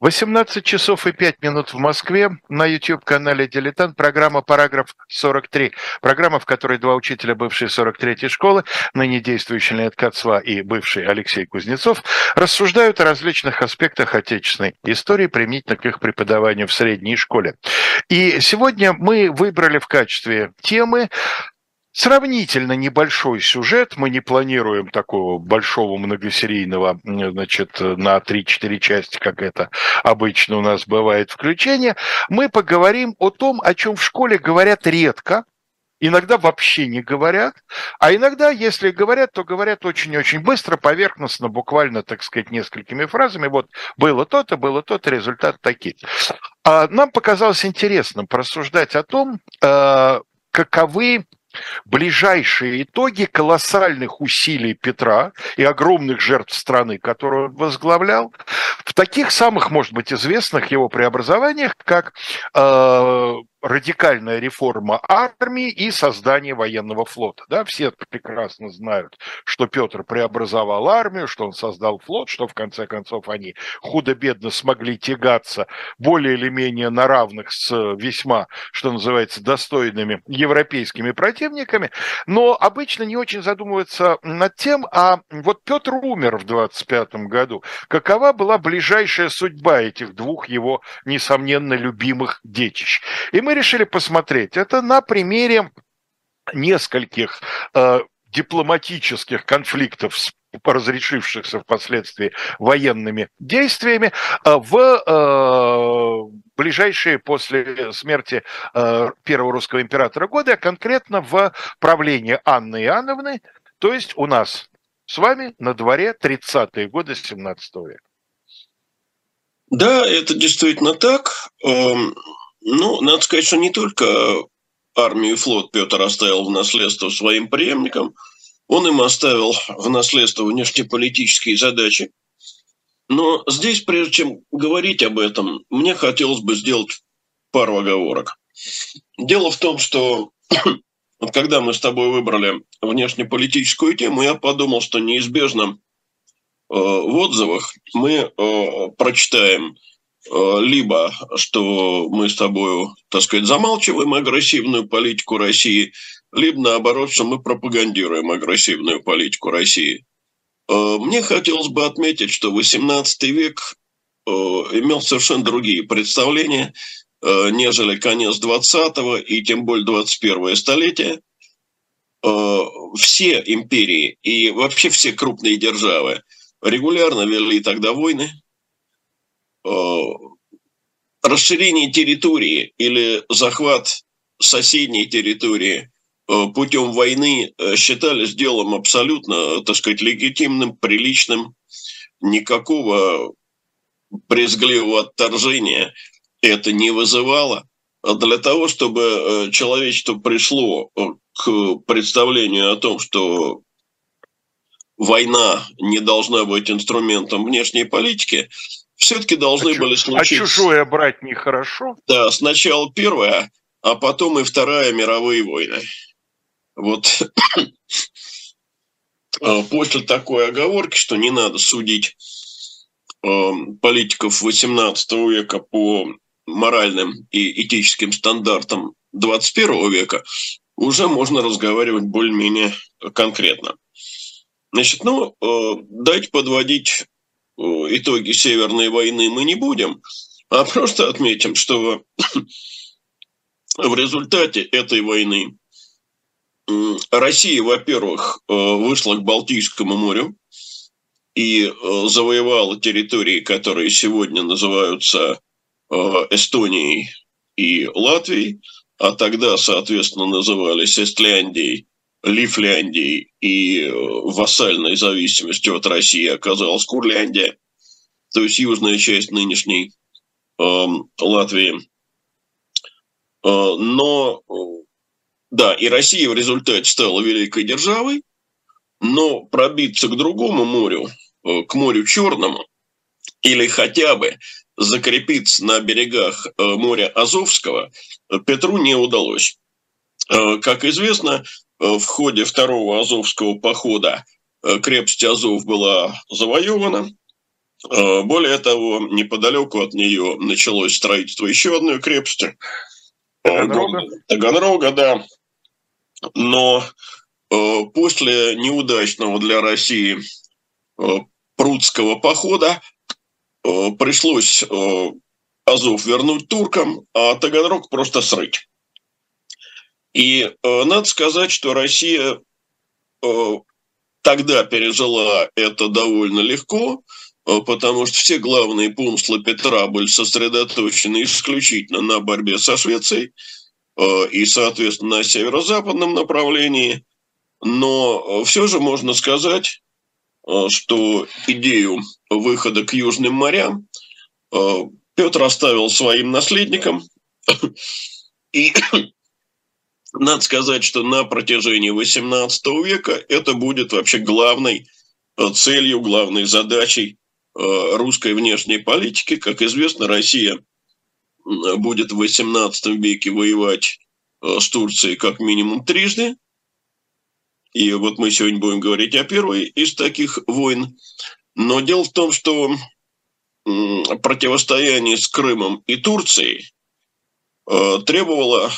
18 часов и 5 минут в Москве на YouTube-канале «Дилетант» программа «Параграф 43». Программа, в которой два учителя бывшей 43-й школы, ныне действующий Леонид Кацва и бывший Алексей Кузнецов, рассуждают о различных аспектах отечественной истории применительно к их преподаванию в средней школе. И сегодня мы выбрали в качестве темы Сравнительно небольшой сюжет, мы не планируем такого большого многосерийного, значит, на 3-4 части, как это обычно у нас бывает включение. Мы поговорим о том, о чем в школе говорят редко, иногда вообще не говорят, а иногда, если говорят, то говорят очень-очень быстро, поверхностно, буквально, так сказать, несколькими фразами. Вот было то-то, было то-то, результат такие. А нам показалось интересным порассуждать о том, э, каковы ближайшие итоги колоссальных усилий Петра и огромных жертв страны, которую он возглавлял, в таких самых, может быть, известных его преобразованиях, как э, радикальная реформа армии и создание военного флота. Да, все прекрасно знают, что Петр преобразовал армию, что он создал флот, что в конце концов они худо-бедно смогли тягаться более или менее на равных с весьма, что называется, достойными европейскими противниками, но обычно не очень задумываются над тем, а вот Петр умер в 25 году, какова была ближайшая судьба этих двух его, несомненно, любимых детищ. И мы решили посмотреть это на примере нескольких э, дипломатических конфликтов с разрешившихся впоследствии военными действиями э, в э, ближайшие после смерти э, первого русского императора годы, а конкретно в правлении Анны Иоанновны, то есть у нас с вами на дворе 30-е годы 17 века. Да, это действительно так. Ну, надо сказать, что не только армию и флот Петр оставил в наследство своим преемникам, он им оставил в наследство внешнеполитические задачи. Но здесь, прежде чем говорить об этом, мне хотелось бы сделать пару оговорок. Дело в том, что вот когда мы с тобой выбрали внешнеполитическую тему, я подумал, что неизбежно э, в отзывах мы э, прочитаем либо что мы с тобой, так сказать, замалчиваем агрессивную политику России, либо наоборот, что мы пропагандируем агрессивную политику России. Э, мне хотелось бы отметить, что XVIII век э, имел совершенно другие представления, нежели конец 20-го и тем более 21 столетие. Все империи и вообще все крупные державы регулярно вели тогда войны, Э, расширение территории или захват соседней территории э, путем войны э, считались делом абсолютно, так сказать, легитимным, приличным. Никакого брезгливого отторжения это не вызывало. А для того, чтобы человечество пришло к представлению о том, что война не должна быть инструментом внешней политики, все-таки должны а были а случиться... А чужое брать нехорошо? Да, сначала первая, а потом и Вторая мировые войны. Вот а, после такой оговорки, что не надо судить а, политиков XVIII века по моральным и этическим стандартам 21 века, уже можно разговаривать более-менее конкретно. Значит, ну, дайте подводить Э, итоги Северной войны мы не будем, а просто отметим, что в результате этой войны Россия, во-первых, э, вышла к Балтийскому морю и э, завоевала территории, которые сегодня называются Эстонией и Латвией, а тогда, соответственно, назывались Эстляндией Лифляндии и э, вассальной зависимостью от России оказалась Курляндия, то есть южная часть нынешней э, Латвии. Но, э, да, и Россия в результате стала великой державой, но пробиться к другому морю, э, к морю Черному, или хотя бы закрепиться на берегах моря Азовского Петру не удалось. Как известно, в ходе второго Азовского похода э, крепость Азов была завоевана, Более того, неподалеку от нее началось строительство еще одной крепости. Таганрога. Таганрога, да. Но после неудачного для России прудского похода пришлось Азов вернуть туркам, а Таганрог просто срыть. И э, надо сказать, что Россия э, тогда пережила это довольно легко, э, потому что все главные помыслы Петра были сосредоточены исключительно на борьбе со Швецией э, и, соответственно, на северо-западном направлении. Но э, все же можно сказать, э, что идею выхода к южным морям э, Петр оставил своим наследникам. И надо сказать, что на протяжении XVIII века это будет вообще главной э, целью, главной задачей э, русской внешней политики. Как известно, Россия будет в XVIII веке воевать э, с Турцией как минимум трижды. И вот мы сегодня будем говорить о первой из таких войн. Но дело в том, что противостояние с Крымом и Турцией требовало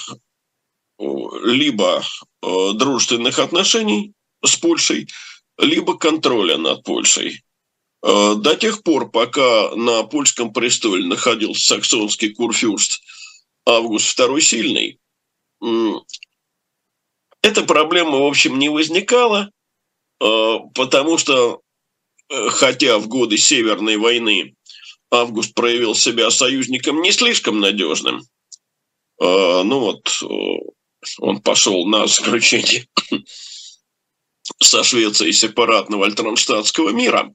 либо э, дружественных отношений с Польшей, либо контроля над Польшей. До тех пор, пока на польском престоле находился саксонский курфюрст Август II Сильный, эта проблема, в общем, не возникала, потому что, хотя в годы Северной войны Август проявил себя союзником не слишком надежным. Ну вот, он пошел на заключение со Швецией сепаратного альтранштадтского мира.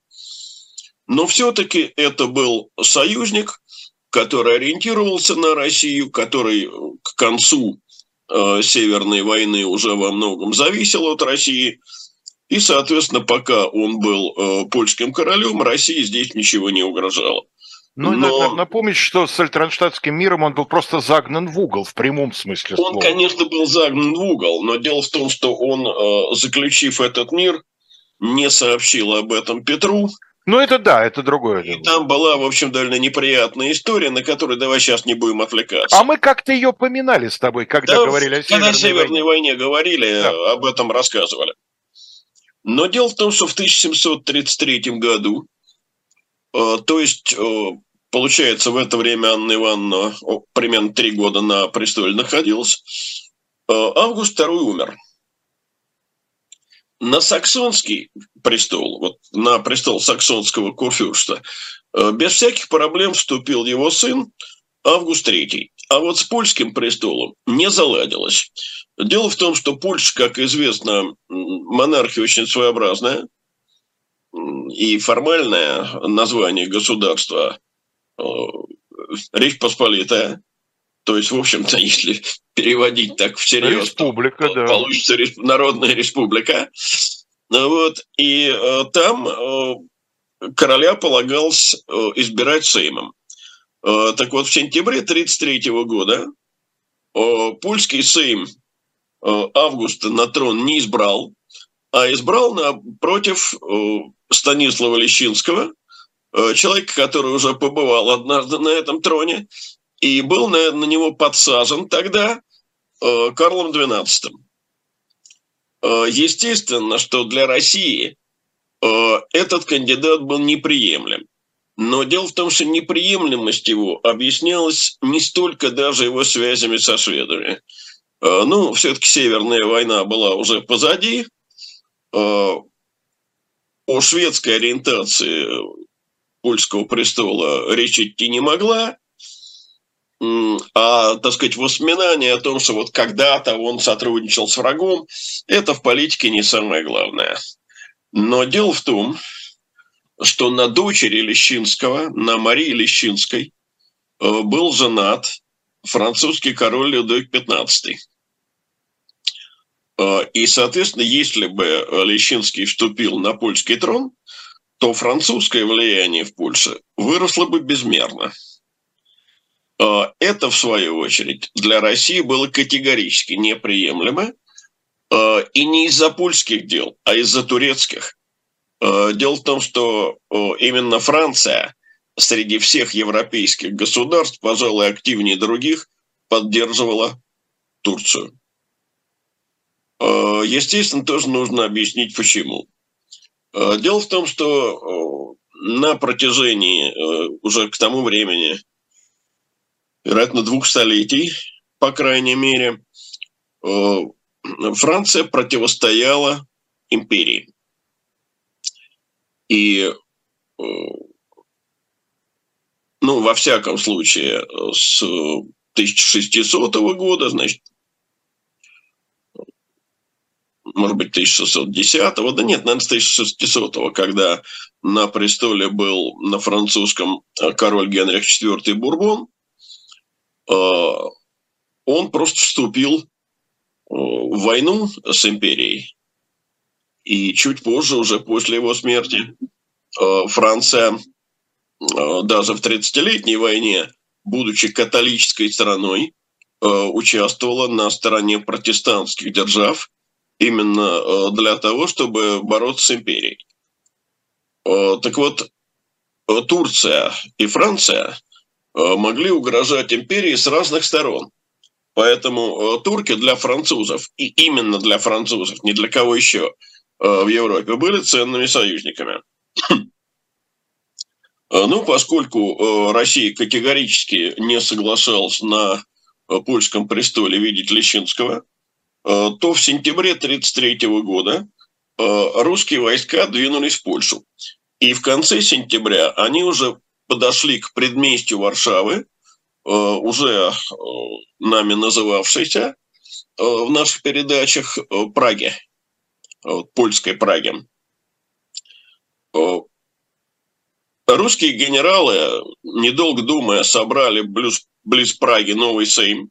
Но все-таки это был союзник, который ориентировался на Россию, который к концу э, Северной войны уже во многом зависел от России. И, соответственно, пока он был э, польским королем, России здесь ничего не угрожало. Ну, Но... напомнить, что с Альтранштадтским миром он был просто загнан в угол, в прямом смысле слова. Он, конечно, был загнан в угол, но дело в том, что он, э, заключив этот мир, не сообщил об этом Петру. Ну, это да, это другое дело. И там была, в общем, довольно неприятная история, на которую давай сейчас не будем отвлекаться. А мы как-то ее поминали с тобой, когда да, говорили о Северной Когда о Северной войне, войне говорили, да. об этом рассказывали. Но дело в том, что в 1733 году то есть, э, получается, в это время Анна Ивановна примерно три года на престоле находилась. Э, Август II умер. На саксонский престол, вот на престол саксонского курфюрста, без всяких проблем вступил его сын Август III. А вот с польским престолом не заладилось. Дело в том, что Польша, как известно, монархия очень своеобразная – и формальное название государства э, Речь Посполитая. То есть, в общем-то, если переводить так всерьез, Республика, то да. получится Народная Республика. Вот. И э, там э, короля полагалось э, избирать Сеймом. Э, так вот, в сентябре 1933 года э, польский Сейм э, Августа на трон не избрал, а избрал напротив э, Станислава Лещинского, э, человека, который уже побывал однажды на этом троне, и был на, на него подсажен тогда э, Карлом XII. Естественно, что для России этот кандидат был неприемлем. Но дело в том, что неприемлемость его объяснялась не столько даже его связями со шведами. Ну, все-таки Северная война была уже позади, о шведской ориентации польского престола речь идти не могла, а, так сказать, воспоминания о том, что вот когда-то он сотрудничал с врагом, это в политике не самое главное. Но дело в том, что на дочери Лещинского, на Марии Лещинской, э, был женат французский король Людовик XV. А, и, соответственно, если бы Лещинский вступил на польский трон, то французское влияние в Польше выросло бы безмерно. А, это, в свою очередь, для России было категорически неприемлемо. И не из-за польских дел, а из-за турецких. Дело в том, что именно Франция среди всех европейских государств, пожалуй, активнее других, поддерживала Турцию. Естественно, тоже нужно объяснить, почему. Дело в том, что на протяжении уже к тому времени, вероятно, двух столетий, по крайней мере, Франция противостояла империи. И, э, ну, во всяком случае, с 1600 года, значит, может быть, 1610-го, да нет, наверное, с 1600 когда на престоле был на французском король Генрих IV Бурбон, э, он просто вступил в войну с империей. И чуть позже, уже после его смерти, э, Франция э, даже в 30-летней войне, будучи католической страной, э, участвовала на стороне протестантских держав именно для того, чтобы бороться с империей. Так вот, Турция и Франция могли угрожать империи с разных сторон – Поэтому э, турки для французов, и именно для французов, не для кого еще э, в Европе, были ценными союзниками. Э, ну, поскольку Россия категорически не соглашалась на польском престоле видеть Лещинского, то в сентябре 1933 года русские войска двинулись в Польшу. И в конце сентября они уже подошли к предместью Варшавы, Э, уже э, нами называвшейся э, в наших передачах Праге, польской Праге. Русские генералы, недолго думая, собрали близ, близ Праги новый Сейм.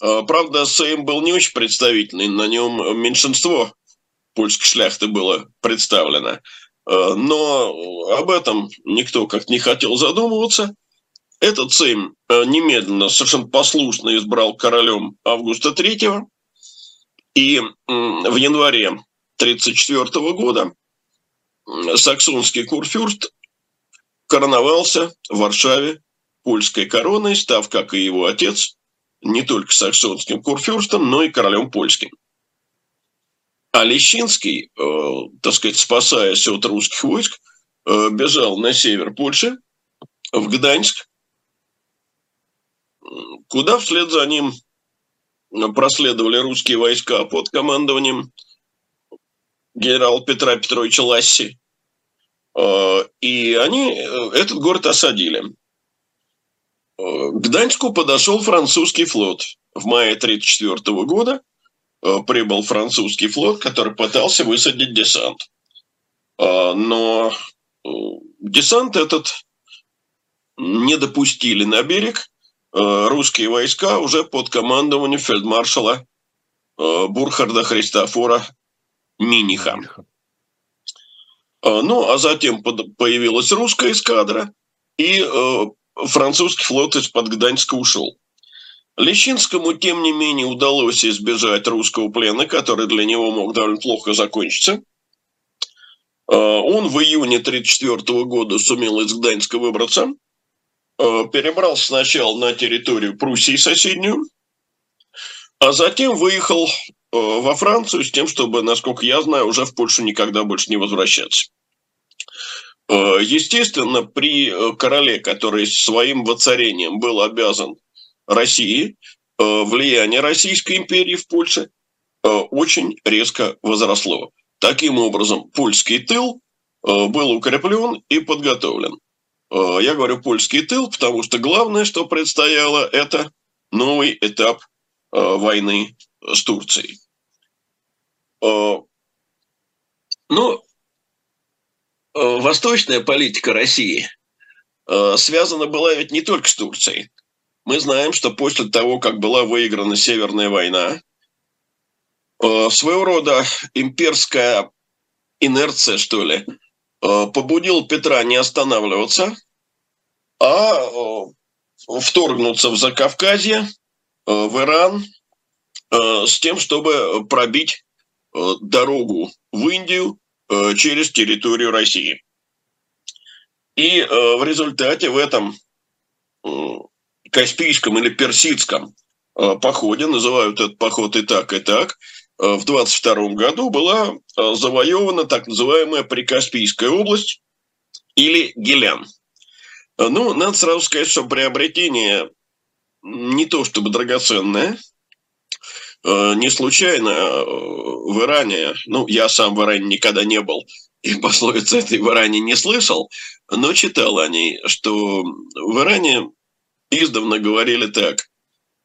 Правда, Сейм был не очень представительный, на нем меньшинство польской шляхты было представлено. Но об этом никто как не хотел задумываться – этот Сейм э, немедленно, совершенно послушно избрал королем Августа III. И в январе 1934 года саксонский курфюрст короновался в Варшаве польской короной, став, как и его отец, не только саксонским курфюрстом, но и королем польским. А Лещинский, э, так сказать, спасаясь от русских войск, э, бежал на север Польши, в Гданьск, куда вслед за ним проследовали русские войска под командованием генерала Петра Петровича Ласси. А, и они э, этот город осадили. А, к Гданьску подошел французский флот. В мае 1934 года а, прибыл французский флот, который пытался высадить десант. Но э, десант этот не допустили на берег, Э, русские войска уже под командованием фельдмаршала э, Бурхарда Христофора Миниха. Э, ну, а затем появилась русская эскадра, и французский флот из-под Гданьска ушел. Лещинскому, тем не менее, удалось избежать русского плена, который для него мог довольно плохо закончиться. Он в июне 1934 года сумел из Гданьска выбраться – Э, перебрался сначала на территорию Пруссии соседнюю, а затем выехал э, во Францию с тем, чтобы, насколько я знаю, уже в Польшу никогда больше не возвращаться. Э, естественно, при короле, который своим воцарением был обязан России, влияние Российской империи в Польше очень резко возросло. Таким образом, польский тыл был укреплен и подготовлен. Э, я говорю польский тыл, потому что главное, что предстояло, это новый этап э, войны с Турцией. Э, ну, восточная политика России связана была ведь не только с Турцией. Мы знаем, что после того, как была выиграна Северная война, своего рода имперская инерция, что ли, Э, побудил Петра не останавливаться, а э, вторгнуться в Закавказье, э, в Иран, с тем, чтобы пробить дорогу в Индию через территорию России. И в результате в этом Каспийском или Персидском походе, называют этот поход и так, и так, в 22 году была завоевана так называемая Прикаспийская область или Гелян. Ну, надо сразу сказать, что приобретение не то чтобы драгоценное, не случайно в Иране, ну, я сам в Иране никогда не был, и пословицы этой в Иране не слышал, но читал о ней, что в Иране издавна говорили так,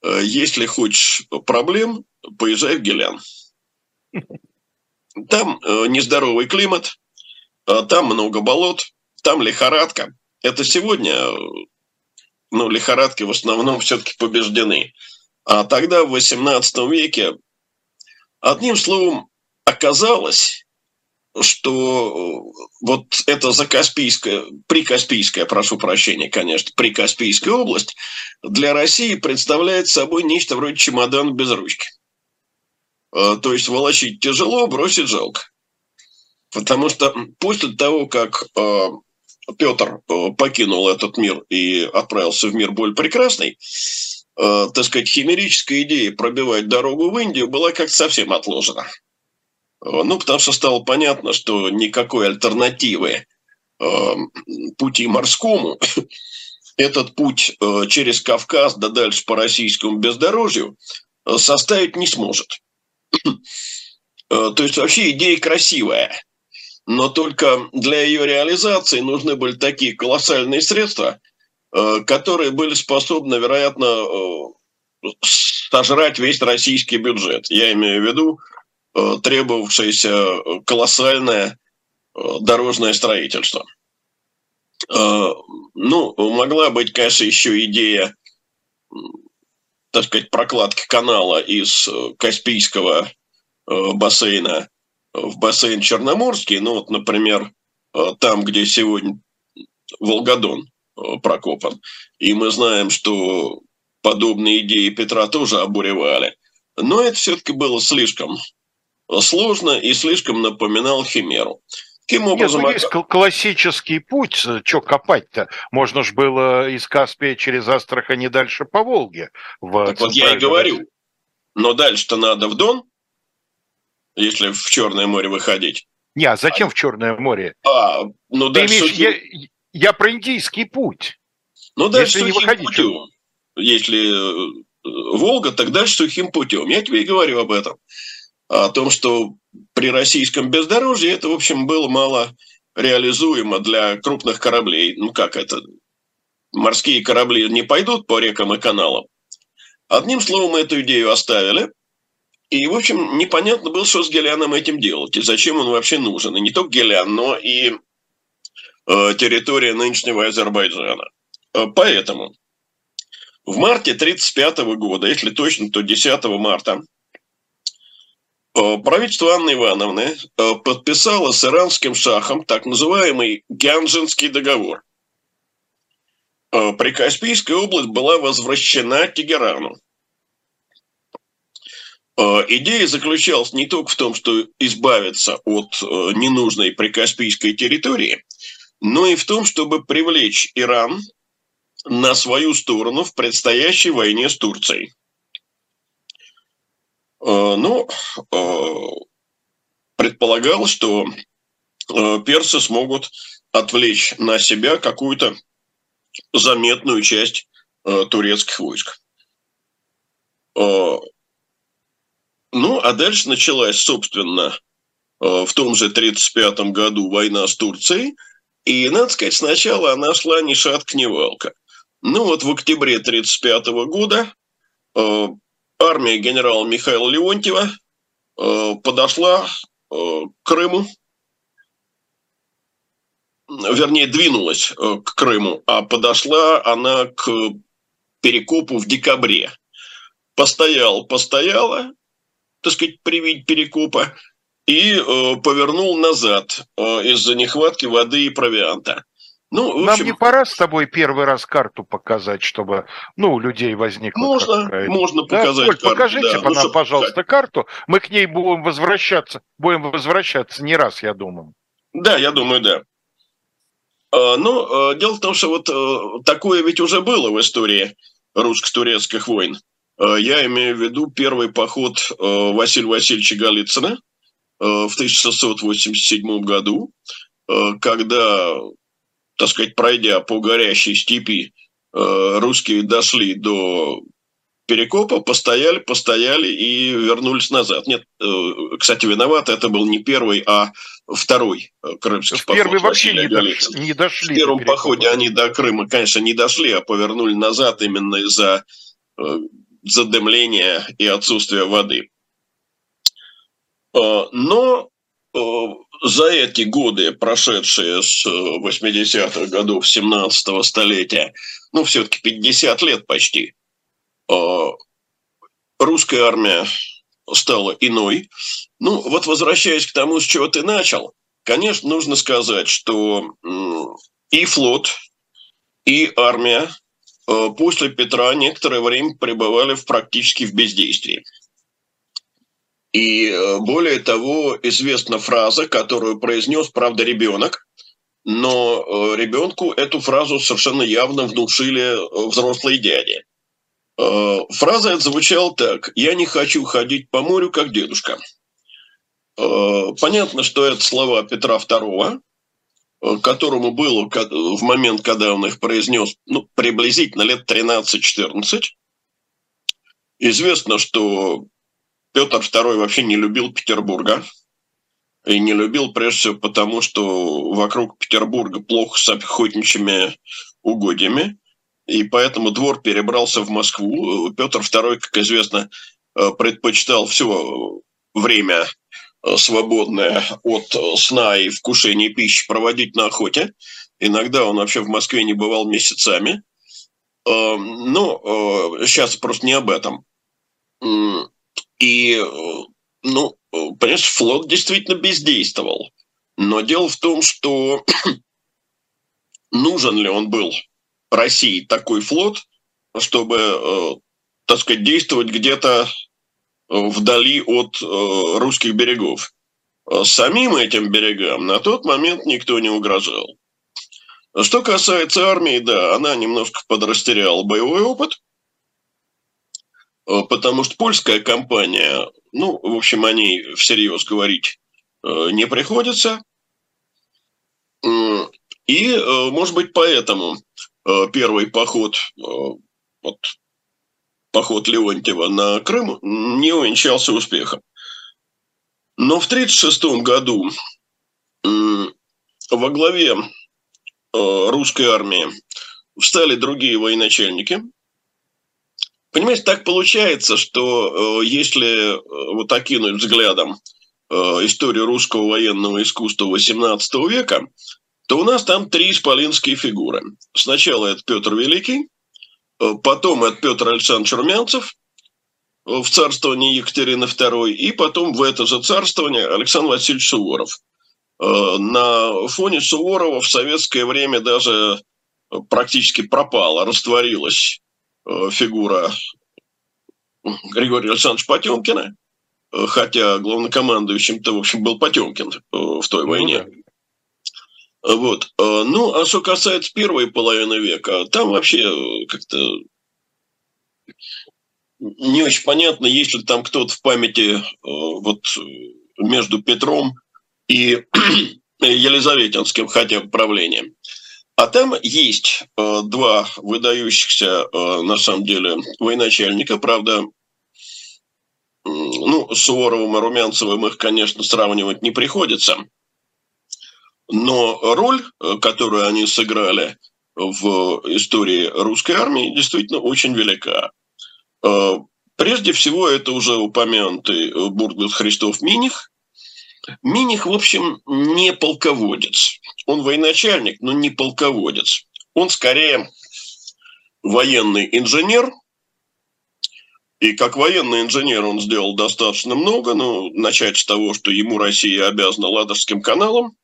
если хочешь проблем, поезжай в Гелян. Там нездоровый климат, там много болот, там лихорадка. Это сегодня, ну, лихорадки в основном все-таки побеждены. А тогда, в 18 веке, одним словом, оказалось, что вот эта закаспийская, прикаспийская, прошу прощения, конечно, прикаспийская область для России представляет собой нечто вроде чемодана без ручки. А, то есть волочить тяжело, бросить жалко. Потому что после того, как а, Петр э, покинул этот мир и отправился в мир более прекрасный, э, так сказать, химерическая идея пробивать дорогу в Индию была как-то совсем отложена. Э, ну, потому что стало понятно, что никакой альтернативы пути морскому, этот путь через Кавказ да дальше по российскому бездорожью составить не сможет. То есть вообще идея красивая – но только для ее реализации нужны были такие колоссальные средства, э, которые были способны, вероятно, э, сожрать весь российский бюджет. Я имею в виду э, требовавшееся колоссальное дорожное строительство. Ну, могла быть, конечно, еще идея, так сказать, прокладки канала из Каспийского бассейна в бассейн Черноморский, ну вот, например, э, там, где сегодня Волгодон э, прокопан, и мы знаем, что подобные идеи Петра тоже обуревали. Но это все-таки было слишком сложно и слишком напоминал Химеру. Каким образом... Нет, ну, есть классический путь, что копать-то? Можно же было из Каспия через Астрахань и дальше по Волге. В так вот я и говорю. Но дальше-то надо в Дон, если в Черное море выходить. Не, а зачем а, в Черное море? А, ну Ты имеешь, сухим... я, я про индийский путь. Ну дальше если сухим не путем. Если э, Волга, так дальше сухим путем. Я тебе и говорю об этом. О том, что при российском бездорожье это, в общем, было мало реализуемо для крупных кораблей. Ну как это? Морские корабли не пойдут по рекам и каналам. Одним словом, эту идею оставили – и, в общем, непонятно было, что с Геляном этим делать, и зачем он вообще нужен. И не только Гелян, но и э, территория нынешнего Азербайджана. Э, поэтому в марте 1935 года, если точно, то 10 марта, э, правительство Анны Ивановны подписало с иранским шахом так называемый Гянжинский договор. Прикаспийская область была возвращена Тегерану. Идея заключалась не только в том, что избавиться от ненужной прикаспийской территории, но и в том, чтобы привлечь Иран на свою сторону в предстоящей войне с Турцией. Э, ну, предполагалось, что персы смогут отвлечь на себя какую-то заметную часть турецких войск. Ну, а дальше началась, собственно, э, в том же 1935 году война с Турцией. И, надо сказать, сначала она шла ни шатка, ни валка. Ну вот в октябре 1935 года э, армия генерала Михаила Леонтьева э, подошла к Крыму, вернее, двинулась к Крыму, а подошла она к Перекопу в декабре. Постоял, постояла, так сказать, при виде перекупа, и э, повернул назад э, из-за нехватки воды и провианта. Ну, Нам общем, не пора с тобой первый раз карту показать, чтобы ну, у людей возникла Можно, можно показать да? карту. Покажите да. нам, ну, пожалуйста, как? карту. Мы к ней будем возвращаться. Будем возвращаться не раз, я думаю. Да, я думаю, да. А, ну, а, дело в том, что вот а, такое ведь уже было в истории русско-турецких войн. Я имею в виду первый поход Василия Васильевича Голицына в 1687 году, когда так сказать, пройдя по горящей степи, э, русские дошли до Перекопа, постояли, постояли и вернулись назад. Нет, э, кстати, виноват, это был не первый, а второй э, крымский в поход. Первый вообще не, дош, не дошли. В первом походе они до Крыма, конечно, не дошли, а повернули назад именно из-за задымления и отсутствия воды. Но за эти годы, прошедшие с 80-х э, годов 17-го столетия, ну, все-таки 50 лет почти, э, русская армия стала иной. Ну, вот возвращаясь к тому, с чего ты начал, конечно, нужно сказать, что и флот, и армия э, после Петра некоторое время пребывали в практически в бездействии. И э, более того, известна фраза, которую произнес, правда, ребенок, но э, ребенку эту фразу совершенно явно внушили э, взрослые дяди. Фраза эта звучала так «Я не хочу ходить по морю, как дедушка». Понятно, что это слова Петра II, которому было в момент, когда он их произнес, ну, приблизительно лет 13-14. Известно, что Петр II вообще не любил Петербурга. И не любил прежде всего потому, что вокруг Петербурга плохо с охотничьими угодьями. И поэтому двор перебрался в Москву. Петр II, как известно, э, предпочитал все время э, свободное от сна и вкушения пищи проводить на охоте. Иногда он вообще в Москве не бывал месяцами. Э, но сейчас просто не об этом. И, э, ну, понимаешь, флот действительно бездействовал. Но дело в том, что нужен ли он был России такой флот, чтобы, э, так сказать, действовать где-то э, вдали от русских берегов. Самим этим берегам на тот момент никто не угрожал. Что касается армии, да, она немножко подрастеряла боевой опыт, Э, потому что польская компания, ну, в общем, о ней всерьез говорить э, не приходится. И, э, может быть, поэтому первый поход, вот, поход Леонтьева на Крым не увенчался успехом. Но в 1936 году во главе русской армии встали другие военачальники – Понимаете, так получается, что э, если э, вот окинуть взглядом э, историю русского военного искусства XVIII века, то у нас там три исполинские фигуры. Сначала это Петр Великий, потом это Петр Александрович Румянцев в царствовании Екатерины II, и потом в это же царствование Александр Васильевич Суворов. На фоне Суворова в советское время даже практически пропала, растворилась фигура Григория Александровича Потемкина, э, хотя главнокомандующим-то, в общем, был Потемкин э, в той ну войне. Вот. Ну, а что касается первой половины века, там вообще как-то не очень понятно, есть ли там кто-то в памяти вот между Петром и Елизаветинским хотя бы правлением. А там есть э, два выдающихся, э, на самом деле, военачальника. Правда, ну, с Суворовым и Румянцевым их, конечно, сравнивать не приходится. Но роль, э, которую они сыграли в истории русской армии, действительно очень велика. Прежде всего, это уже упомянутый Бургас Христов Миних, Миних, в общем, не полководец. Он военачальник, но не полководец. Он скорее военный инженер. И как военный инженер он сделал достаточно много. Ну, начать с того, что ему Россия обязана Ладожским каналом.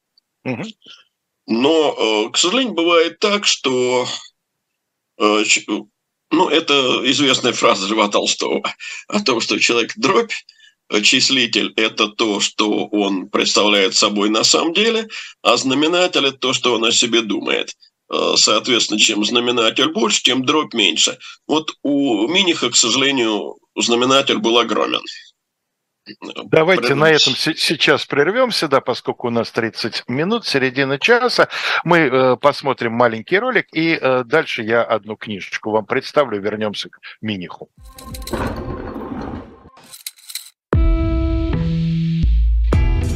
Угу. Но, к сожалению, бывает так, что ну, это известная фраза Льва Толстого о том, что человек дробь, числитель – это то, что он представляет собой на самом деле, а знаменатель – это то, что он о себе думает. Э, соответственно, чем знаменатель больше, тем дробь меньше. Вот у Миниха, к сожалению, знаменатель был огромен. Давайте Прервемся. на этом сейчас прервемся, да, поскольку у нас 30 минут, середина часа. Мы э, посмотрим маленький ролик, и э, дальше я одну книжечку вам представлю, вернемся к Миниху.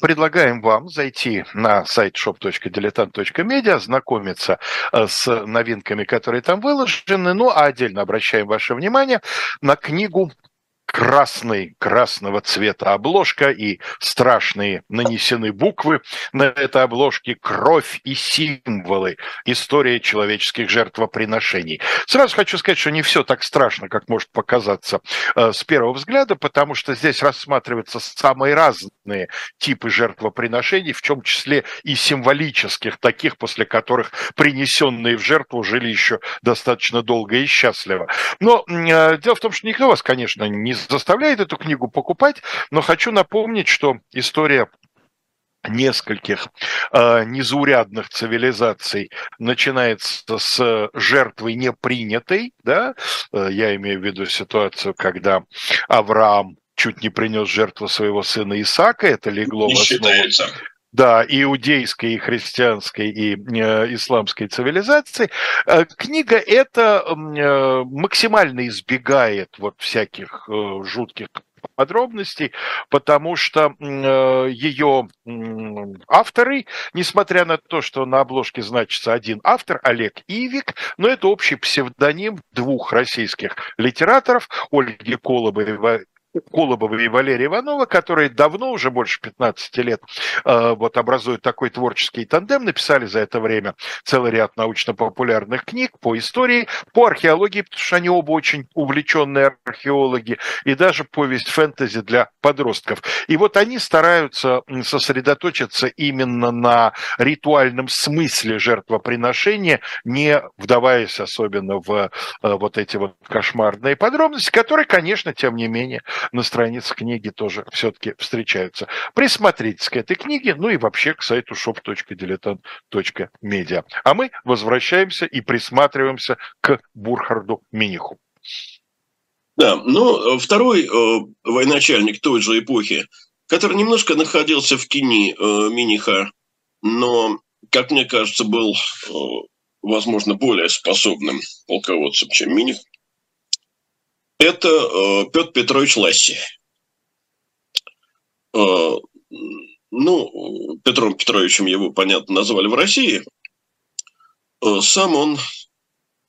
Предлагаем вам зайти на сайт shop.diletant.media, ознакомиться э, с новинками, которые там выложены, ну а отдельно обращаем ваше внимание на книгу красный, красного цвета обложка и страшные нанесены буквы на этой обложке, кровь и символы, история человеческих жертвоприношений. Сразу хочу сказать, что не все так страшно, как может показаться э, с первого взгляда, потому что здесь рассматриваются самые разные типы жертвоприношений, в том числе и символических, таких, после которых принесенные в жертву жили еще достаточно долго и счастливо. Но э, дело в том, что никто вас, конечно, не заставляет эту книгу покупать, но хочу напомнить, что история нескольких э, незаурядных цивилизаций начинается с жертвы непринятой, да, э, я имею в виду ситуацию, когда Авраам чуть не принес жертву своего сына Исаака, это легло не в основу. Считается да, иудейской, и христианской, и э, исламской цивилизации. Э, книга эта э, максимально избегает вот всяких э, жутких подробностей, потому что э, ее авторы, несмотря на то, что на обложке значится один автор, Олег Ивик, но это общий псевдоним двух российских литераторов, Ольги Колобовой Колобова и Валерия Иванова, которые давно, уже больше 15 лет, э, вот образуют такой творческий тандем, написали за это время целый ряд научно-популярных книг по истории, по археологии, потому что они оба очень увлеченные археологи, и даже повесть фэнтези для подростков. И вот они стараются сосредоточиться именно на ритуальном смысле жертвоприношения, не вдаваясь особенно в э, вот эти вот кошмарные подробности, которые, конечно, тем не менее, на страницах книги тоже все-таки встречаются. Присмотритесь к этой книге, ну и вообще к сайту shop.diletant.media. А мы возвращаемся и присматриваемся к Бурхарду Миниху. Да, ну, второй э, военачальник той же эпохи, который немножко находился в тени э, Миниха, но, как мне кажется, был, э, возможно, более способным полководцем, чем Миних – это э, Петр Петрович Ласси. Э, ну, Петром Петровичем его, понятно, назвали в России. Э, сам он,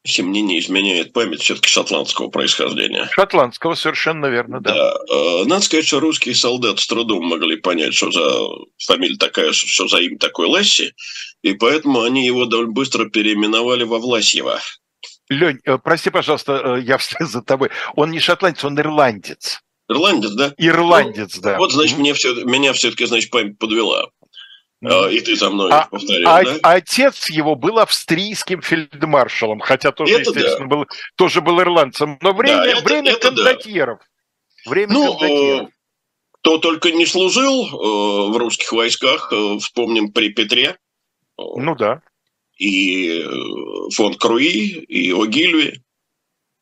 если мне не изменяет память, все-таки шотландского происхождения. Шотландского, совершенно верно, да. да. Э, надо сказать, что русские солдаты с трудом могли понять, что за фамилия такая, что за имя такой Ласси, и поэтому они его довольно быстро переименовали во Власьева. Лень, э, прости, пожалуйста, э, я вслед за тобой. Он не шотландец, он ирландец. Ирландец, да? Ирландец, ну, да. Вот, значит, мне все, меня все-таки, значит, память подвела. Mm. И ты за мной а, повторил, а, да? Отец его был австрийским фельдмаршалом, хотя тоже, это естественно, да. был, тоже был ирландцем. Но время, да, это, время это кондотьеров. Да. Время ну, кондотьеров кто только не служил э, в русских войсках, э, вспомним при Петре. Ну да. И фон Круи, и Огильви.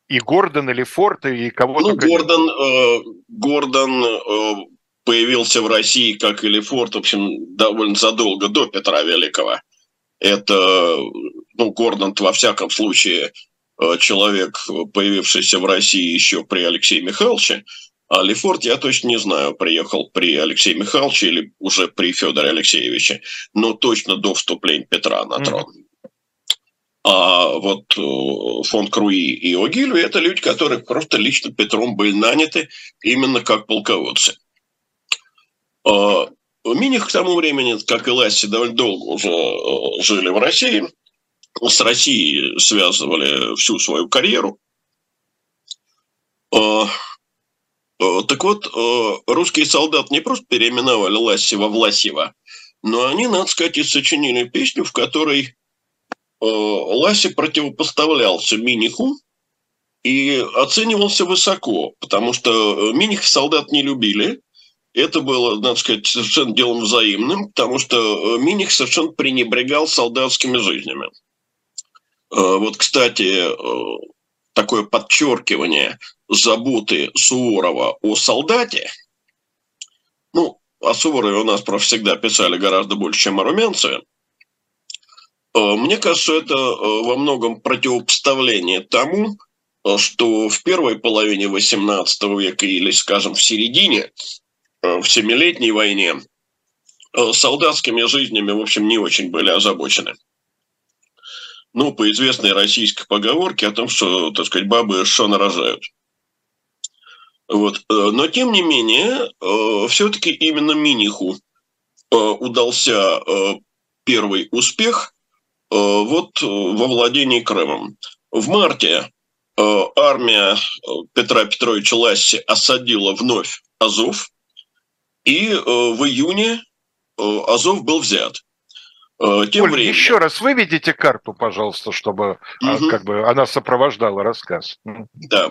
И Гордон, или Форд, и кого Ну, Гордон, э, Гордон э, появился в России, как и Лефорт, в общем, довольно задолго до Петра Великого. Это, ну, Гордон во всяком случае Э, человек, появившийся в России еще при Алексее Михайловиче, а Лефорт, я точно не знаю, приехал при Алексее Михайловиче или уже при Федоре Алексеевиче, но точно до вступления Петра на трон. Mm-hmm. А вот э, фон Круи и Огильви – это люди, которые просто лично Петром были наняты именно как полководцы. А Миних к тому времени, как и Ласси, довольно долго уже э, жили в России – с Россией связывали всю свою карьеру. А, а, так вот, русские солдаты не просто переименовали Ласева в Ласева, но они, надо сказать, и сочинили песню, в которой Ласи противопоставлялся Миниху и оценивался высоко, потому что Миних солдат не любили. Это было, надо сказать, совершенно делом взаимным, потому что Миних совершенно пренебрегал солдатскими жизнями. Э, вот, кстати, э, такое подчеркивание заботы Суворова о солдате. Ну, о Суворове у нас про всегда писали гораздо больше, чем о Румянцеве. Э, мне кажется, это во многом противопоставление тому, что в первой половине XVIII века или, скажем, в середине, в Семилетней войне, солдатскими жизнями, в общем, не очень были озабочены ну, по известной российской поговорке о том, что, так сказать, бабы что нарожают. Вот. Э, но, тем не менее, э, все-таки именно Миниху э, удался первый успех вот во владении Крымом. В марте армия Петра Петровича Ласси осадила вновь Азов, и в июне Азов был взят. Э, тем Оль, временем... еще раз выведите карту, пожалуйста, чтобы угу. как бы она сопровождала рассказ. Да.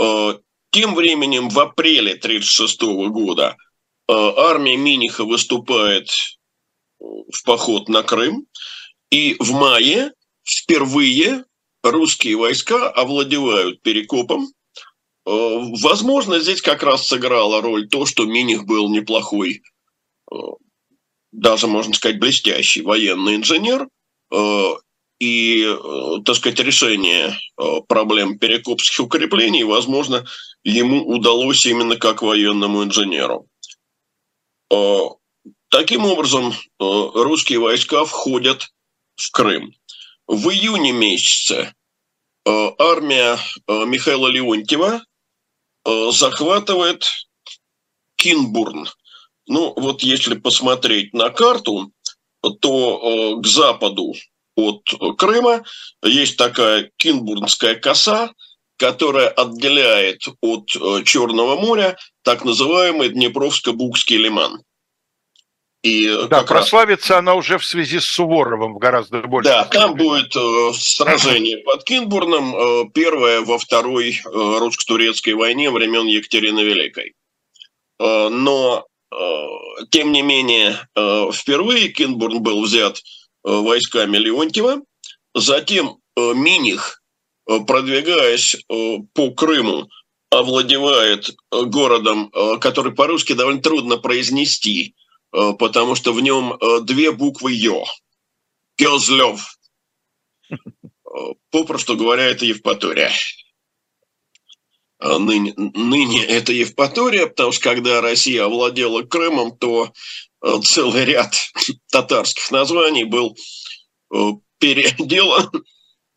Э, тем временем в апреле 1936 года армия Миниха выступает в поход на Крым, и в мае впервые русские войска овладевают Перекопом. Возможно, здесь как раз сыграла роль то, что Миних был неплохой даже, можно сказать, блестящий военный инженер, э, и, э, так сказать, решение э, проблем перекопских укреплений, возможно, ему удалось именно как военному инженеру. Таким образом, русские войска входят в Крым. В июне месяце армия Михаила Леонтьева захватывает Кинбурн – ну, вот если посмотреть на карту, то э, к западу от Крыма есть такая Кинбурнская коса, которая отделяет от э, Черного моря так называемый Днепровско-Букский лиман. И да, прославится раз... она уже в связи с Суворовым в гораздо больше. Да, там будет э, сражение под Кинбурном, э, первое во второй э, русско-турецкой войне времен Екатерины Великой. Э, но Э, тем не менее, э, впервые Кинбурн был взят э, войсками Леонтьева, затем Миних, продвигаясь по Крыму, овладевает городом, который по-русски довольно трудно произнести, потому что в нем две буквы «ё». Кёзлёв. Попросту говоря, это Евпатория. А ныне, ныне это Евпатория, потому что когда Россия овладела Крымом, то э, целый ряд татарских названий был э, переделан,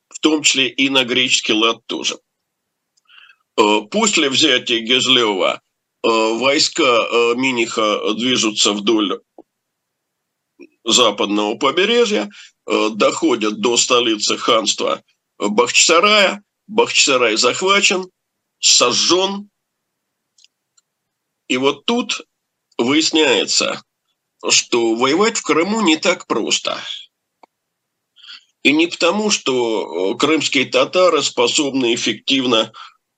в том числе и на греческий лад тоже. Э, после взятия Гезлева войска Миниха движутся вдоль западного побережья, доходят до столицы ханства Бахчисарая. Бахчисарай захвачен – сожжен. И вот тут выясняется, что воевать в Крыму не так просто. И не потому, что э, крымские татары способны эффективно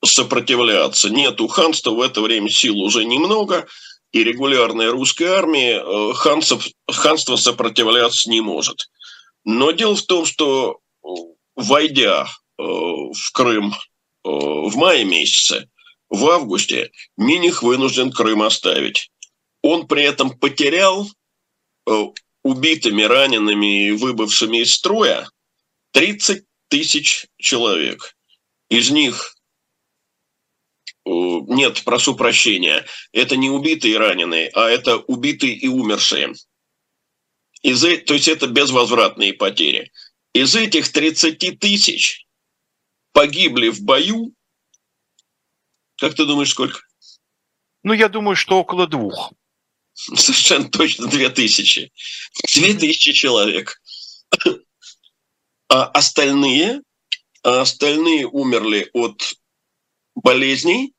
сопротивляться. Нет, у ханства в это время сил уже немного, и регулярная русская армия э, ханцев, ханство сопротивляться не может. Но дело в том, что э, войдя э, в Крым в мае месяце, в августе, Миних вынужден Крым оставить. Он при этом потерял убитыми, ранеными и выбывшими из строя 30 тысяч человек. Из них нет, прошу прощения, это не убитые и раненые, а это убитые и умершие. Из, то есть это безвозвратные потери. Из этих 30 тысяч погибли в бою, как ты думаешь, сколько? Ну, я думаю, что около двух. Совершенно точно две тысячи. Две тысячи человек. А остальные, а остальные умерли от болезней,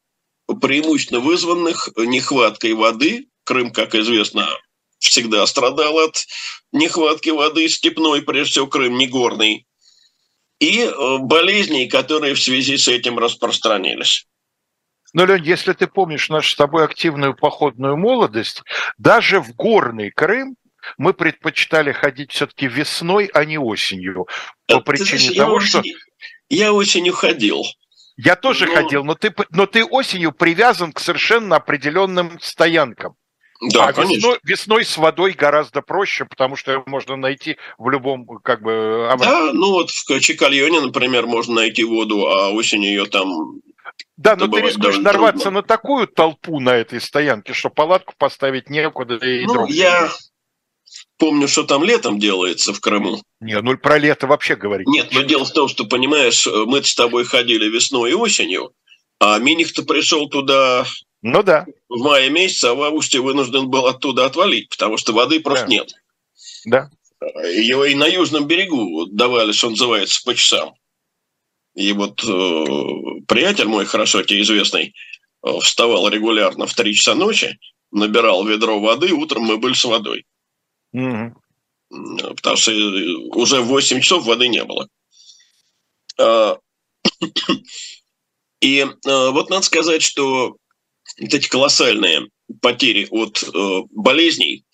преимущественно вызванных нехваткой воды. Крым, как известно, всегда страдал от нехватки воды степной, прежде всего Крым не горный, и э, болезней, которые в связи с этим распространились. Но, Лень, если ты помнишь нашу с тобой активную походную молодость, даже в горный Крым мы предпочитали ходить все-таки весной, а не осенью. По причине знаешь, того, я что... Я осенью ходил. Я тоже но... ходил, но ты, но ты осенью привязан к совершенно определенным стоянкам. Да, а конечно. Весной, весной с водой гораздо проще, потому что можно найти в любом как бы... Да, ну вот в Чикальоне, например, можно найти воду, а осенью ее там да, но ты рискуешь нарваться трудно. на такую толпу на этой стоянке, что палатку поставить некуда. И ну, я помню, что там летом делается в Крыму. Не, ну про лето вообще говорить. Нет, но дело в том, что, понимаешь, мы с тобой ходили весной и осенью, а Миних-то пришел туда ну да. В мае месяце, а в августе вынужден был оттуда отвалить, потому что воды просто да. нет. Да. Его и на южном берегу давали, что называется, по часам. И вот э, приятель мой, хорошо тебе известный, э, вставал регулярно в 3 часа ночи, набирал ведро воды, утром мы были с водой. Угу. Потому что уже в 8 часов воды не было. А, и э, вот надо сказать, что вот эти колоссальные потери от э, болезней,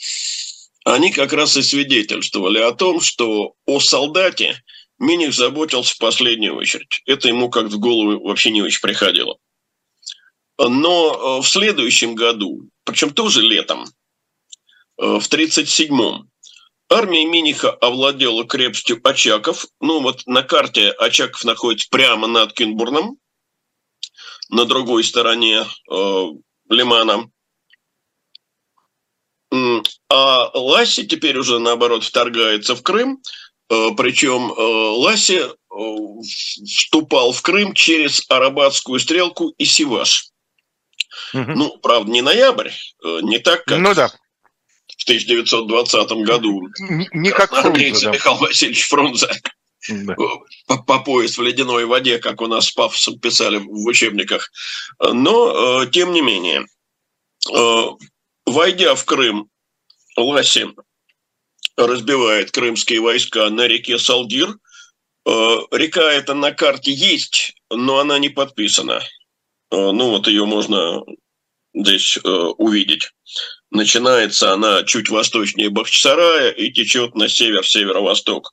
они как раз и свидетельствовали о том, что о солдате Миних заботился в последнюю очередь. Это ему как-то в голову вообще не очень приходило. Но э, в следующем году, причем тоже летом, э, в 1937-м, армия Миниха овладела крепостью Очаков. Ну вот на карте Очаков находится прямо над Кинбурном, на другой стороне э, Лимана. А Ласси теперь уже, наоборот, вторгается в Крым, э, причем э, Ласси э, вступал в Крым через Арабатскую стрелку и Сиваш. Угу. Ну, правда, не ноябрь, не так, как ну, да. В 1920 году. Не, не как Фрунзе, да. Михаил Васильевич Фрунзе да. по, по пояс в ледяной воде, как у нас с пафосом писали в учебниках. Но, э, тем не менее, э, войдя в Крым, Ласи разбивает крымские войска на реке Салдир. Э, река эта на карте есть, но она не подписана. Ну вот ее можно здесь увидеть. Начинается она чуть восточнее Бахчисарая и течет на север-северо-восток.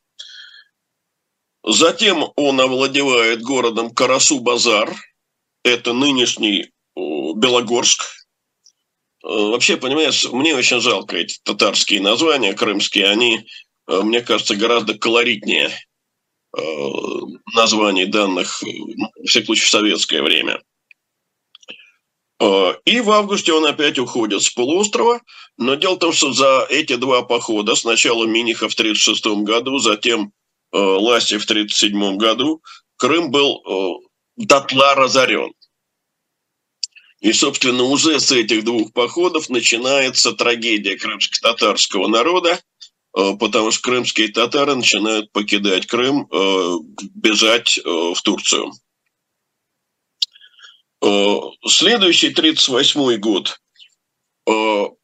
Затем он овладевает городом Карасу-Базар, это нынешний Белогорск. Э, вообще, понимаешь, мне очень жалко эти татарские названия крымские, они, э, мне кажется, гораздо колоритнее э, названий данных, в всяком случае, в советское время. И в августе он опять уходит с полуострова, но дело в том, что за эти два похода, сначала Миниха в 1936 году, затем Э, власти в 1937 году, Крым был э, дотла разорен. И, собственно, уже с этих двух походов начинается трагедия крымско-татарского народа, э, потому что крымские татары начинают покидать Крым, бежать в Турцию. Следующий 1938 год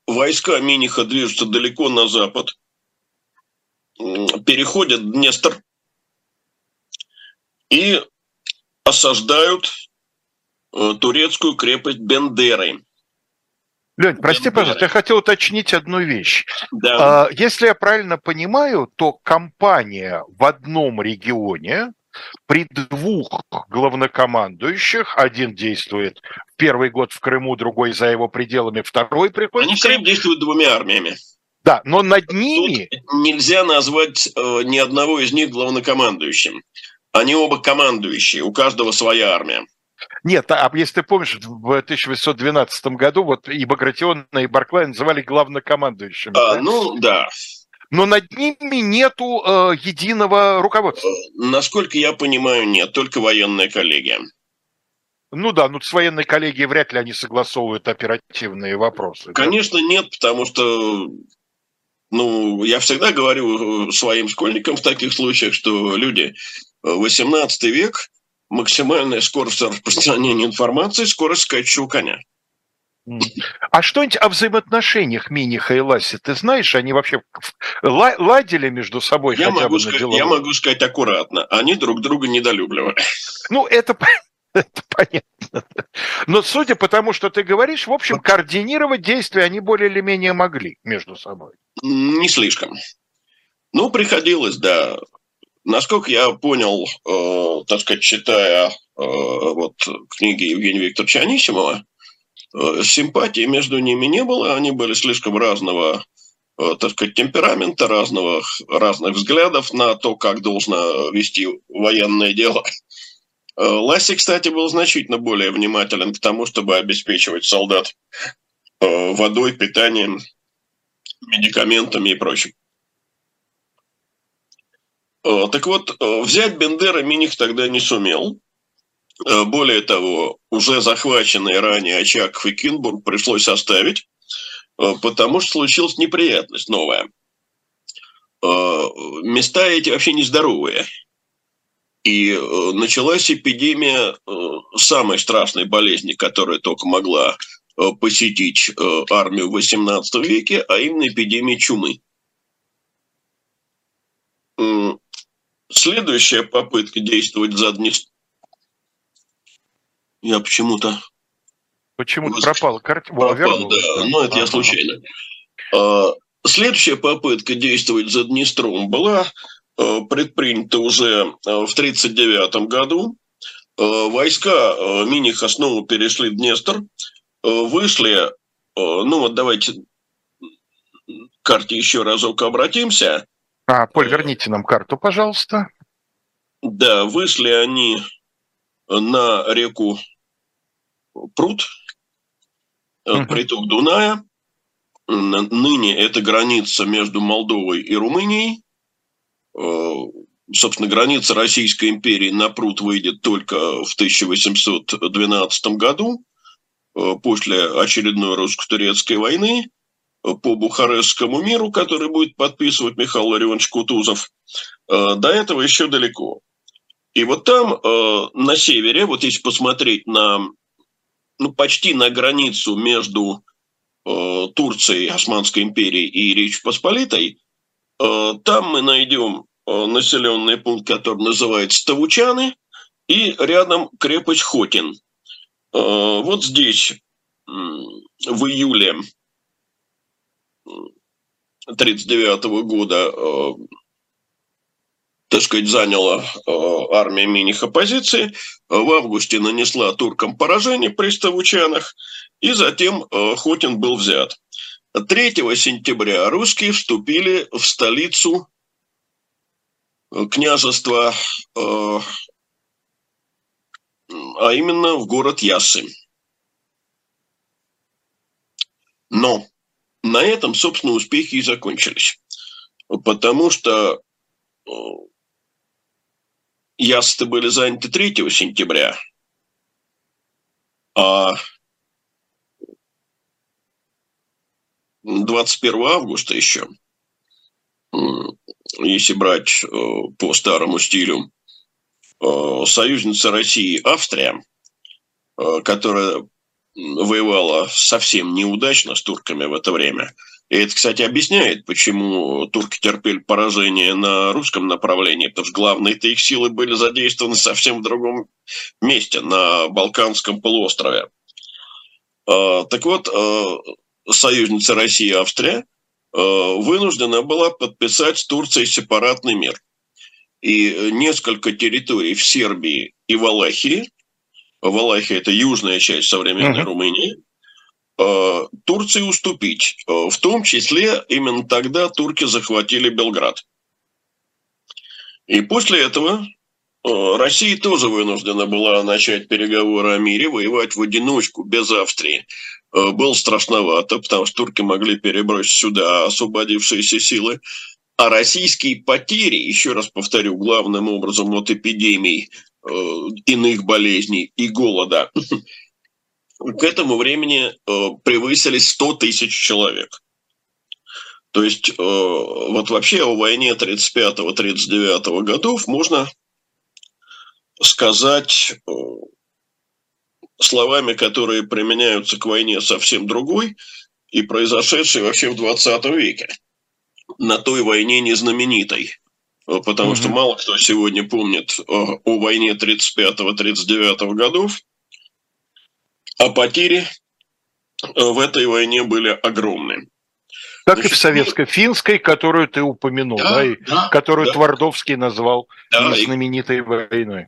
войска Миниха движутся далеко на запад – переходят Днестр и осаждают турецкую крепость Бендеры. Лень, прости, Бендеры. пожалуйста, я хотел уточнить одну вещь. Да. Если я правильно понимаю, то компания в одном регионе при двух главнокомандующих, один действует в первый год в Крыму, другой за его пределами, второй приходит Они все действуют двумя армиями. Да, но над ними... Тут нельзя назвать э, ни одного из них главнокомандующим. Они оба командующие, у каждого своя армия. Нет, а если ты помнишь, в 1812 году вот и Багратион, и Барклай называли главнокомандующими. А, да? Ну, да но над ними нету э, единого руководства. Э, насколько я понимаю, нет, только военная коллегия. Ну да, ну с военной коллегией вряд ли они согласовывают оперативные вопросы. Конечно, да? нет, потому что ну, я всегда говорю своим школьникам в таких случаях, что люди, 18 век, максимальная скорость распространения информации, скорость скачущего коня. А что-нибудь о взаимоотношениях Миниха и Ласси? Ты знаешь, они вообще ладили между собой я хотя могу бы сказать, Я могу сказать аккуратно. Они друг друга недолюбливали. Ну, это, это понятно. Но судя по тому, что ты говоришь, в общем, координировать действия они более или менее могли между собой. Не слишком. Ну, приходилось, да. Насколько я понял, э, так сказать, читая э, вот книги Евгения Викторовича Анисимова, симпатии между ними не было, они были слишком разного э, так сказать, темперамента, разного, разных взглядов на то, как должно вести военное дело. Э, Ласси, кстати, был значительно более внимателен к тому, чтобы обеспечивать солдат водой, питанием, медикаментами и прочим. Так вот, взять Бендера Миних тогда не сумел. Э, более того, уже захваченный ранее Очаков и Кинбург пришлось оставить, э, потому что случилась неприятность новая. Э, места эти вообще нездоровые. И началась эпидемия самой страшной болезни, которая только могла посетить армию в XVIII веке, а именно эпидемия чумы. Следующая попытка действовать за я почему-то... Почему-то пропала картина. Пропал, да. да. Ну, это а, я случайно. А, следующая попытка действовать за Днестром была а, предпринята уже а, в 1939 году. Войска Миниха снова перешли Днестр, вышли, ну вот давайте к карте еще разок обратимся. А, Поль, верните нам карту, пожалуйста. Да, вышли они на реку пруд, uh-huh. приток Дуная. Ныне это граница между Молдовой и Румынией. Э, собственно, граница Российской империи на пруд выйдет только в 1812 году, э, после очередной русско-турецкой войны по Бухарестскому миру, который будет подписывать Михаил Ларионович Кутузов. До этого еще далеко. И вот там, на севере, вот если посмотреть на ну, почти на границу между э, Турцией, Османской империей и Речь Посполитой, э, там мы найдем э, населенный пункт, который называется Тавучаны, и рядом крепость Хотин. Э, вот здесь э, в июле 1939 года э, так сказать, заняла э, армия Миниха позиции, в августе нанесла туркам поражение при Ставучанах, и затем э, Хотин был взят. 3 сентября русские вступили в столицу э, княжества, а именно в город Ясы. Но на этом, собственно, успехи и закончились. Потому что ясты были заняты 3 сентября, а 21 августа еще, если брать э, по старому стилю, э, союзница России Австрия, э, которая воевала совсем неудачно с турками в это время, И это, кстати, объясняет, почему турки терпели поражение на русском направлении, потому что главные-то их силы были задействованы совсем в другом месте, на Балканском полуострове. А, так вот, а, союзница России и Австрия а, вынуждена была подписать с Турцией сепаратный мир. И несколько территорий в Сербии и Валахии, Валахия – это южная часть современной uh-huh. Румынии, Турции уступить. В том числе именно тогда турки захватили Белград. И после этого Э, Россия тоже вынуждена была начать переговоры о мире, воевать в одиночку, без Австрии. Э, было страшновато, потому что турки могли перебросить сюда освободившиеся силы. А российские потери, еще раз повторю, главным образом от эпидемий, э, иных болезней и голода, к этому времени превысили 100 тысяч человек. То есть вот вообще о войне 35-39 годов можно сказать э, словами, которые применяются к войне совсем другой и произошедшей вообще в 20 веке. На той войне незнаменитой. Э, потому угу. что мало кто сегодня помнит о, э, о войне 35-39 годов, а потери в этой войне были огромные. Как Значит, и в советско-финской, которую ты упомянул, да, да, и да, которую да. Твардовский назвал да, знаменитой войной.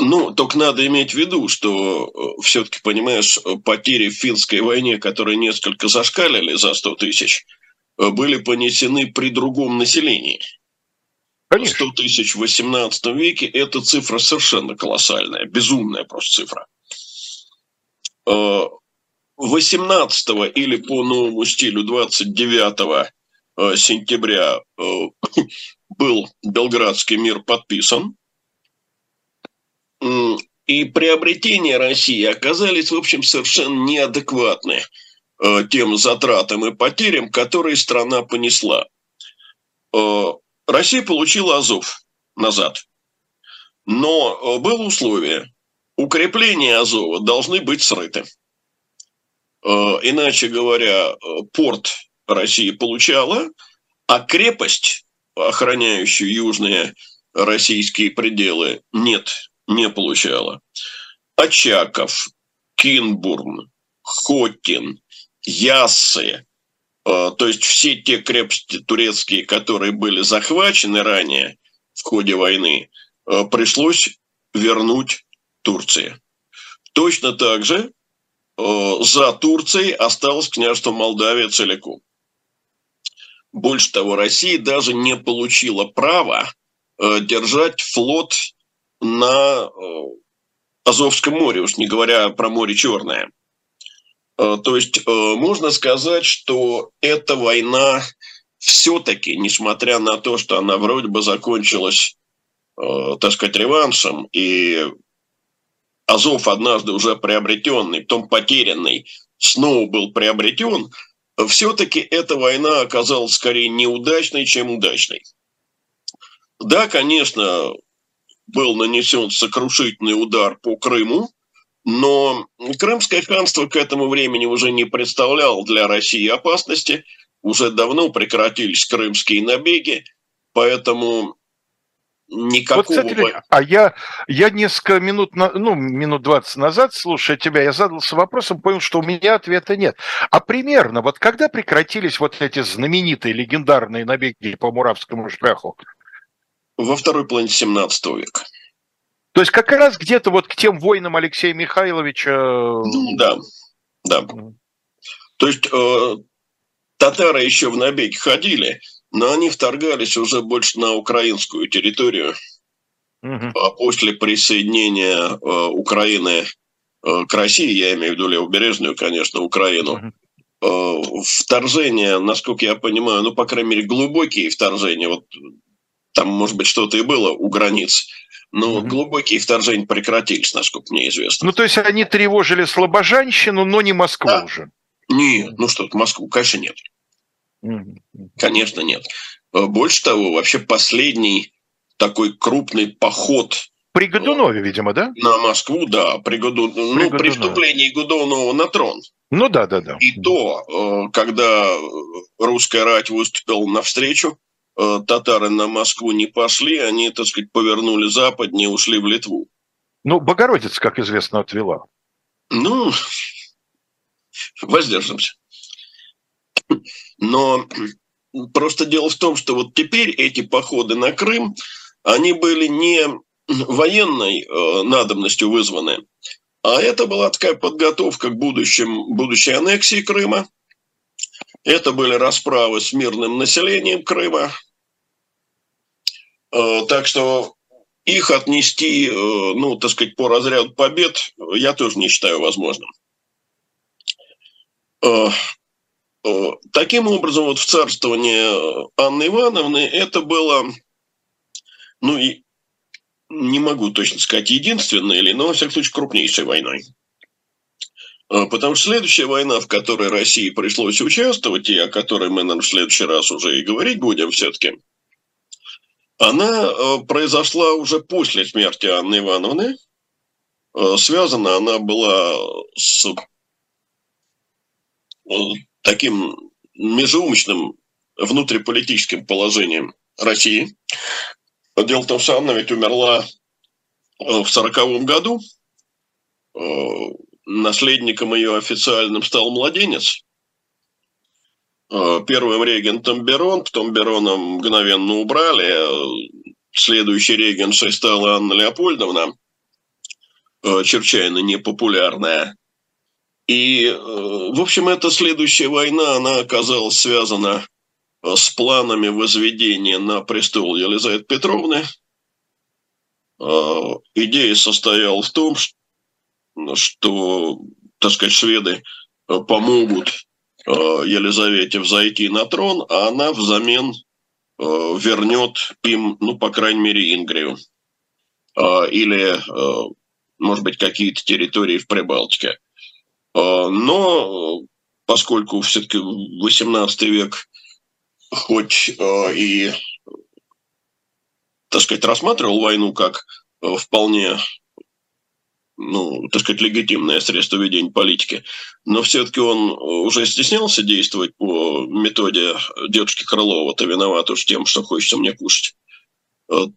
Ну, только надо иметь в виду, что э, все-таки, понимаешь, потери в финской войне, которые несколько зашкалили за 100 тысяч, э, были понесены при другом населении. Конечно. 100 тысяч в 18 веке – это цифра совершенно колоссальная, безумная просто цифра. 18 э, или по новому стилю 29 сентября был Белградский мир подписан – и приобретения России оказались, в общем, совершенно неадекватны э, тем затратам и потерям, которые страна понесла. Э, Россия получила Азов назад. Но э, было условие. Укрепления Азова должны быть срыты. Иначе говоря, порт России получала, а крепость, охраняющую южные российские пределы, нет не получала. Очаков, Кинбурн, Хотин, Яссы, э, то есть все те крепости турецкие, которые были захвачены ранее в ходе войны, э, пришлось вернуть Турции. Точно так же э, за Турцией осталось княжество Молдавия целиком. Больше того, Россия даже не получила права держать флот на э, Азовском море, уж не говоря про море Черное. Э, то есть э, можно сказать, что эта война все-таки, несмотря на то, что она вроде бы закончилась, так сказать, реваншем, и Азов однажды уже приобретенный, потом потерянный, снова был приобретен, все-таки эта война оказалась скорее неудачной, чем удачной. Да, конечно, был нанесен сокрушительный удар по Крыму, но Крымское ханство к этому времени уже не представляло для России опасности, уже давно прекратились крымские набеги, поэтому никакого... Вот, кстати, а я, я несколько минут, ну, минут 20 назад, слушая тебя, я задался вопросом, понял, что у меня ответа нет. А примерно, вот когда прекратились вот эти знаменитые легендарные набеги по Муравскому шляху? во второй половине 17 века. То есть как раз где-то вот к тем войнам Алексея Михайловича... Ну, да, да. То есть э, татары еще в набеги ходили, но они вторгались уже больше на украинскую территорию. Угу. А после присоединения э, Украины э, к России, я имею в виду левобережную, конечно, Украину, угу вторжения, насколько я понимаю, ну, по крайней мере, глубокие вторжения, вот там, может быть, что-то и было у границ. Но угу. глубокие вторжения прекратились, насколько мне известно. Ну, то есть они тревожили слабожанщину, но не Москву да. уже. Не, ну что, Москву, конечно, нет. Конечно, нет. Э, больше того, вообще последний такой крупный поход при Годунове, видимо, да? На Москву, да. При, Году... при ну, при вступлении Годунова на трон. Ну да, да, да. И то, э, когда русская рать выступила навстречу, э, татары на Москву не пошли, они, так сказать, повернули западнее, ушли в Литву. Ну, Богородица, как известно, отвела. Ну, воздержимся. Но просто дело в том, что вот теперь эти походы на Крым, они были не военной э, надобностью вызваны, а это была такая подготовка к будущим, будущей аннексии Крыма. Это были расправы с мирным населением Крыма. Э, так что их отнести, э, ну, так сказать, по разряду побед я тоже не считаю возможным. Э, э, таким образом, вот в царствовании Анны Ивановны это было, ну, и не могу точно сказать, единственной или, но, во всяком случае, крупнейшей войной. Потому что следующая война, в которой России пришлось участвовать, и о которой мы, наверное, в следующий раз уже и говорить будем все-таки – она э, произошла уже после смерти Анны Ивановны. Э, связана она была с э, таким межеумочным внутриполитическим положением России. Дело в том, что Анна ведь умерла в сороковом году. Наследником ее официальным стал младенец. Э, первым регентом Берон, потом Берона мгновенно убрали. Следующий регеншей стала Анна Леопольдовна, э, чрезвычайно непопулярная. И, э, в общем, эта следующая война, она оказалась связана с планами возведения на престол Елизаветы Петровны. Идея состояла в том, что, так сказать, шведы помогут Э, Елизавете взойти на трон, а она взамен э, вернет им, ну, по крайней мере, Ингрию. Э, или, может быть, какие-то территории в Прибалтике. Но поскольку все-таки 18 век хоть и, так сказать, рассматривал войну как вполне ну, так сказать, легитимное средство ведения политики, но все-таки он уже стеснялся действовать по методе дедушки Крылова, то виноват уж тем, что хочется мне кушать,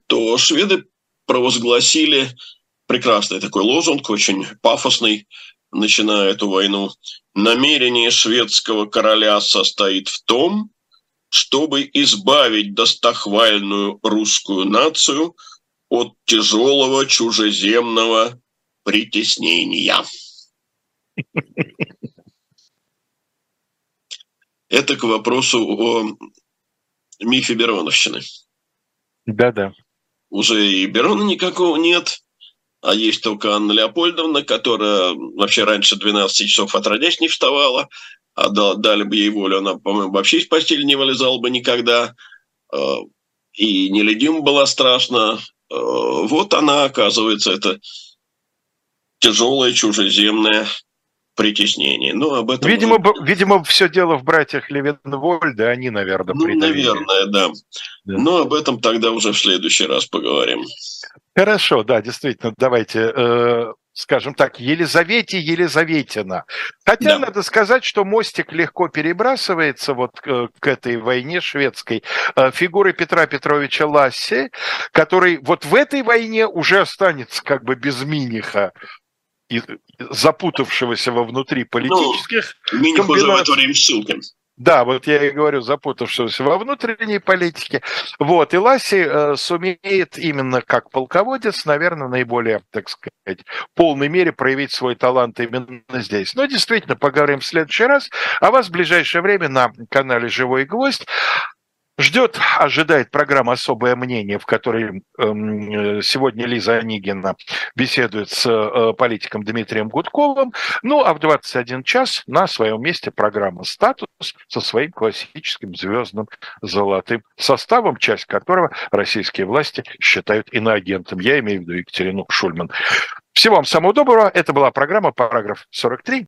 то шведы провозгласили прекрасный такой лозунг, очень пафосный, начиная эту войну. Намерение шведского короля состоит в том, чтобы избавить достохвальную русскую нацию от тяжелого чужеземного притеснения. Это к вопросу о мифе Бероновщины. Да-да. Уже и Берона никакого нет, а есть только Анна Леопольдовна, которая вообще раньше 12 часов отродясь не вставала, а дали бы ей волю, она, по-моему, вообще из постели не вылезала бы никогда, а, и нелюдима была страшно. А, вот она, оказывается, это тяжелое чужеземное притеснение. Ну, об этом... Видимо, уже... видимо, все дело в братьях Левенвольда, они, наверное, Ну, наверное, да. да. Но об этом тогда уже в следующий раз поговорим. Хорошо, да, действительно, давайте э, скажем так, Елизавете Елизаветина. Хотя да. надо сказать, что мостик легко перебрасывается вот к, к этой войне шведской э, фигурой Петра Петровича Ласси, который вот в этой войне уже останется как бы без Миниха запутавшегося во внутри политических ну, Миних уже в это время ссылка. Да, вот я и говорю, запутавшегося во внутренней политике. Вот, и Ласси э, сумеет именно как полководец, наверное, наиболее, так сказать, в полной мере проявить свой талант именно здесь. Но действительно, поговорим в следующий раз. А вас в ближайшее время на канале «Живой гвоздь» Ждет, ожидает программа «Особое мнение», в которой эм, сегодня Лиза Онигина беседует с э, политиком Дмитрием Гудковым. Ну, а в 21 час на своем месте программа «Статус» со своим классическим звездным золотым составом, часть которого российские власти считают иноагентом. Я имею в виду Екатерину Шульман. Всего вам самого доброго. Это была программа «Параграф 43».